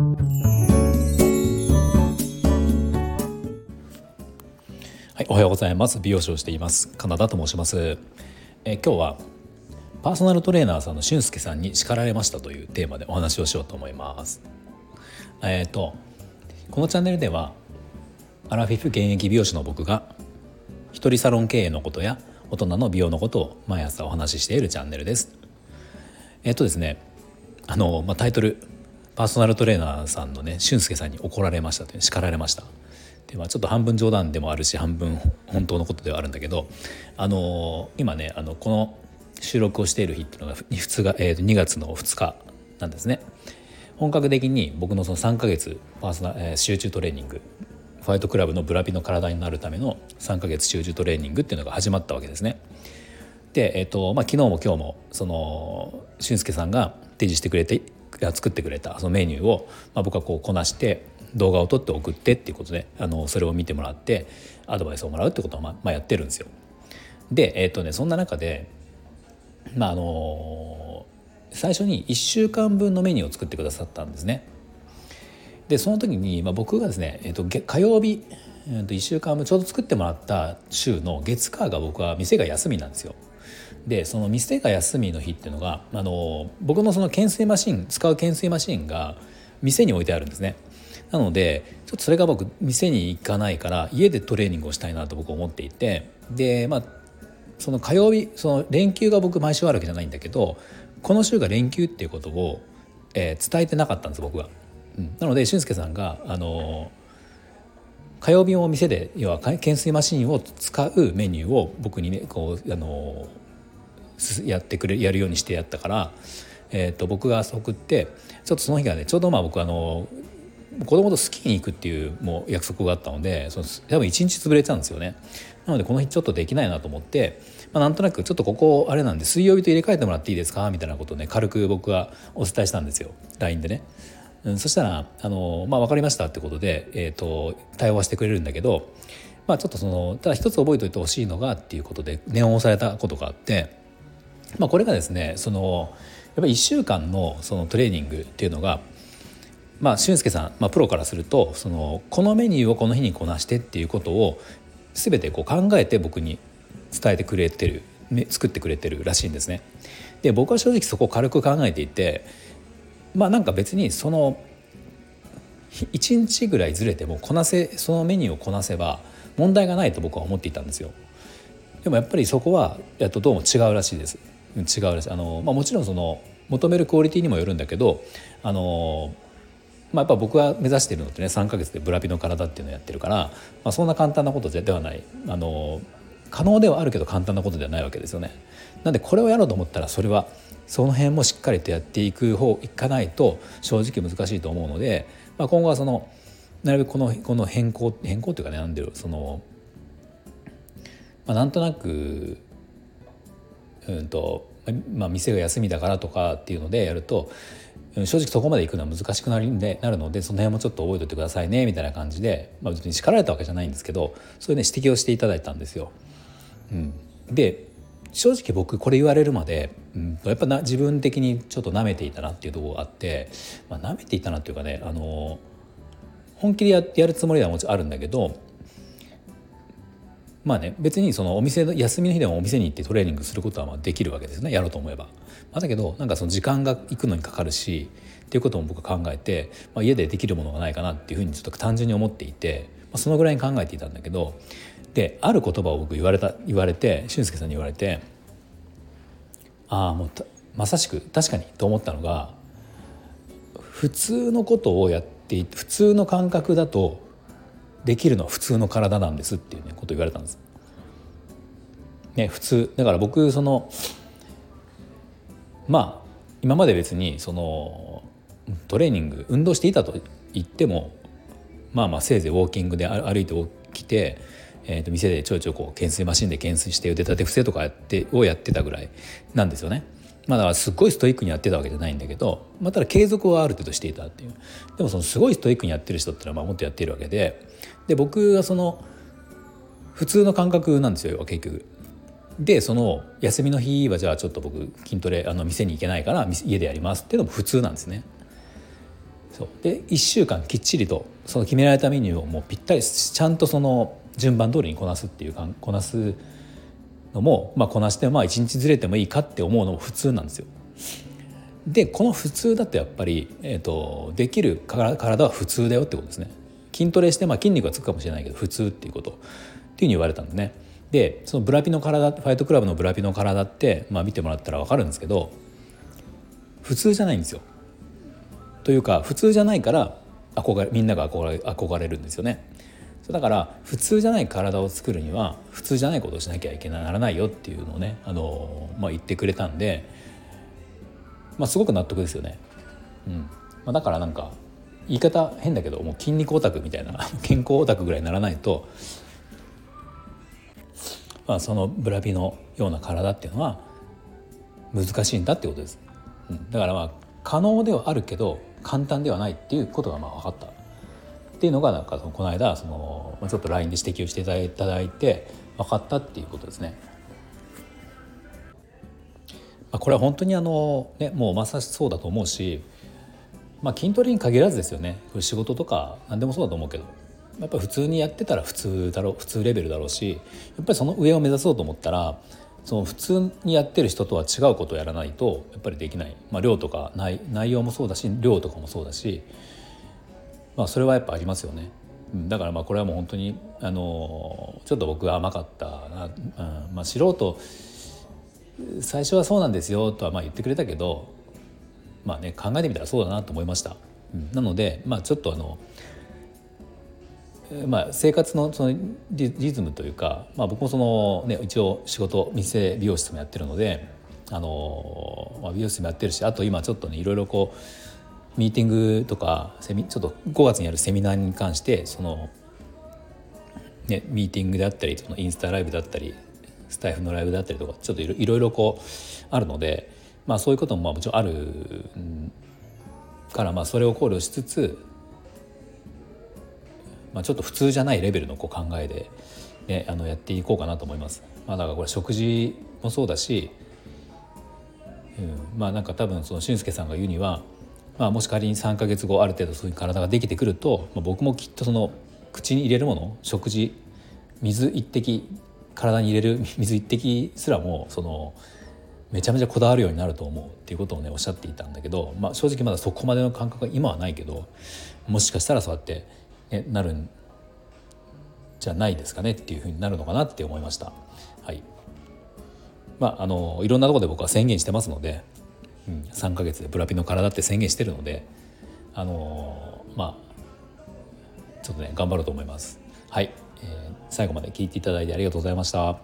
はい、おはようございます。美容師をしています。カナダと申します。え今日はパーソナルトレーナーさんの俊介さんに叱られましたというテーマでお話をしようと思います。えっ、ー、とこのチャンネルではアラフィフ現役美容師の僕が一人サロン経営のことや大人の美容のことを毎朝お話ししているチャンネルです。えっ、ー、とですねあの、まあ、タイトルパーソナルトレーナーさんのね俊介さんに怒られましたという叱られましたで、まあ、ちょっと半分冗談でもあるし半分本当のことではあるんだけどあの今ねあのこの収録をしている日っていうのが 2, が、えー、2月の2日なんですね。本格的に僕のその3ヶ月パーソナ、えー、集中トレーニングファイトクラブのブラピの体になるための3ヶ月集中トレーニングっていうのが始まったわけですね。で、えーとまあ、昨日も今日もその俊介さんが提示してくれて作ってくれたそのメニューを、まあ、僕はこうこなして動画を撮って送ってっていうことであのそれを見てもらってアドバイスをもらうってことをまあ、まあ、やってるんですよ。で、えーとね、そんな中で、まああの最初に1週間分のメニューを作ってくださったんですね。でその時に、まあ、僕がですね、えーと、火曜日、えー、と1週間分ちょうど作ってもらった週の月火が僕は店が休みなんですよ。でその店が休みの日っていうのがあの僕のその懸垂マシン使う懸垂マシンが店に置いてあるんですね。なのでちょっとそれが僕店に行かないから家でトレーニングをしたいなと僕思っていてでまあその火曜日その連休が僕毎週あるわけじゃないんだけどこの週が連休っていうことを、えー、伝えてなかったんです僕は。うん、なので俊介さんがあの火曜日を店で要は懸垂マシンを使うメニューを僕にねこうあのやってくれやるようにしてやったから、えーと、と僕が送ってちょっとその日がねちょうどまあ僕あの子供とスキーに行くっていうもう約束があったのでその多分1日潰れてたんですよね。なのでこの日ちょっとできないなと思って、まあ、なんとなくちょっとここあれなんで水曜日と入れ替えてもらっていいですか？みたいなことをね軽く僕はお伝えしたんですよ。LINE でね、うん、そしたらあの、まあ、分かりましたってことで、えーと、対応はしてくれるんだけど、まあ、ちょっとそのただ一つ覚えておいてほしいのがっていうことで念を押されたことがあって、まあ、これがですねそのやっぱり1週間のそのトレーニングっていうのがまあ俊介さん、まあ、プロからするとそのこのメニューをこの日にこなしてっていうことを全てこう考えて僕に伝えてくれてる作ってくれてるらしいんですね。で僕は正直そこを軽く考えていてまあなんか別にその1日ぐらいずれてもこなせそのメニューをこなせば問題がないと僕は思っていたんですよ。でもやっぱりそこはやっとどうも違うらしいです。違うらしいあの、まあ、もちろんその求めるクオリティにもよるんだけどあのまあ、やっぱ僕が目指してるのってね3ヶ月でブラピの体っていうのをやってるから、まあ、そんな簡単なことではないあの可能ではあるけど簡単なことではないわけですよね。なんでこれをやろうと思ったらそれはその辺もしっかりとやっていく方いかないと正直難しいと思うので、まあ、今後はそのなるべくこのこの変更変更っていうかねなんでその、まあ、なんとなくうんと、まあ、店が休みだからとかっていうのでやると正直そこまで行くのは難しくなるんでなるのでその辺もちょっと覚えておいてくださいねみたいな感じで、まあ、別に叱られたわけじゃないんですけどそういうね指摘をしていただいたんですよ。うん、で正直僕これ言われるまで、うん、やっぱな自分的にちょっと舐めていたなっていうとこがあって、まあ、舐めていたなっていうかねあの本気でややるつもりはもちろんあるんだけどまあね別にそのお店の休みの日でもお店に行ってトレーニングすることはまあできるわけですねやろうと思えば。まあ、だけどなんかその時間が行くのにかかるしっていうことも僕は考えて、まあ、家でできるものがないかなっていうふうにちょっと単純に思っていて、まあ、そのぐらいに考えていたんだけどである言葉を僕言われた言われて俊介さんに言われてああもうまさしく確かにと思ったのが普通のことをやって普通の感覚だとできるのは普通の体なんですっていうねこと言われたんです。ね、普通だから僕そのまあ今まで別にそのトレーニング運動していたと言ってもまあまあせいぜいウォーキングで歩いて起きて、えー、と店でちょいちょいこう懸垂マシンで懸垂して腕立て伏せとかやってをやってたぐらいなんですよね。まあ、だからすごいストイックにやってたわけじゃないんだけど、まあ、ただ継続はある程度していたっていう。でもそのすごいストイックにやってる人ってのはまあもっとやってるわけでで僕はその普通の感覚なんですよ結局。でその休みの日はじゃあちょっと僕筋トレあの店に行けないから家でやりますっていうのも普通なんですね。そう。で1週間きっちりとその決められたメニューをもうぴったりちゃんとその順番通りにこなすっていうかこなすのも、まあ、こなしてまあ1日ずれてもいいかって思うのも普通なんですよ。でこの普通だとやっぱり、えーと、できる体は普通だよってことですね。筋トレして、まあ、筋肉がつくかもしれないけど普通っていうことっていうふうに言われたんでね。でそのブラピの体ファイトクラブのブラピの体って、まあ、見てもらったら分かるんですけど普通じゃないんですよ。というか普通じゃないから憧れみんなが憧れ憧れるんですよね。だから普通じゃない体を作るには普通じゃないことをしなきゃいけないならないよっていうのをねあの、まあ、言ってくれたんで、まあ、すごく納得ですよね。うんまあ、だからなんか言い方変だけどもう筋肉オタクみたいな 健康オタクぐらいにならないと、まあ、そのブラピのような体っていうのは難しいんだってことです。うん、だからまあ可能ではあるけど簡単ではないっていうことがまあ分かったっていうのがなんかこの間そのちょっと LINE で指摘をしていただいて分かったっていうことですね。これは本当にあの、ね、もうまさしそうだと思うし、まあ、筋トレに限らずですよね仕事とか何でもそうだと思うけどやっぱり普通にやってたら普通だろう普通レベルだろうしやっぱりその上を目指そうと思ったらその普通にやってる人とは違うことをやらないとやっぱりできない、まあ、量とか内内容もそうだし量とかもそうだし、まあ、それはやっぱありますよね。だからまあこれはもう本当にあのちょっと僕が甘かったな、うんまあ、素人最初はそうなんですよとはまあ言ってくれたけどまあね考えてみたらそうだなと思いました。うん、なのでまあちょっとあのまあ、生活のそのリズムというか、まあ、僕もその、ね、一応仕事店美容室もやってるのであの、まあ、美容室もやってるしあと今ちょっとねいろいろこうミーティングとかセミちょっと5月にやるセミナーに関してその、ね、ミーティングであったりそのインスタライブだったりスタイフのライブだったりとかちょっといろいろこうあるので、まあ、そういうこともまあもちろんあるからまあそれを考慮しつつまあ、ちょっと普通じゃないレベルのこう考えで、ね、あのやっていこうかなと思います。まあ、だからこれ食事もそうだし、うん、まあなんか多分その俊介さんが言うには、まあ、もし仮に3か月後ある程度そういう体ができてくると、まあ、僕もきっとその口に入れるもの食事水一滴体に入れる 水一滴すらもそのめちゃめちゃこだわるようになると思うっていうことをねおっしゃっていたんだけど、まあ、正直まだそこまでの感覚は今はないけどもしかしたらそうやってね、なるんじゃないですかねっていうふうになるのかなって思いました。はいまあ、あのいろんなところで僕は宣言してますので、うん、3ヶ月でブラピの体って宣言してるのであのまあちょっとね頑張ろうと思います。はい、えー、最後まで聞いていただいてありがとうございました。